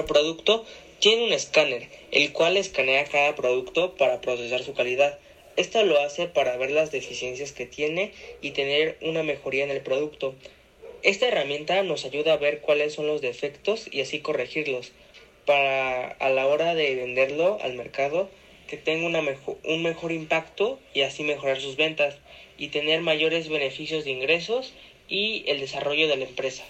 Nuestro producto tiene un escáner, el cual escanea cada producto para procesar su calidad. Esto lo hace para ver las deficiencias que tiene y tener una mejoría en el producto. Esta herramienta nos ayuda a ver cuáles son los defectos y así corregirlos para a la hora de venderlo al mercado que tenga un mejor impacto y así mejorar sus ventas y tener mayores beneficios de ingresos y el desarrollo de la empresa.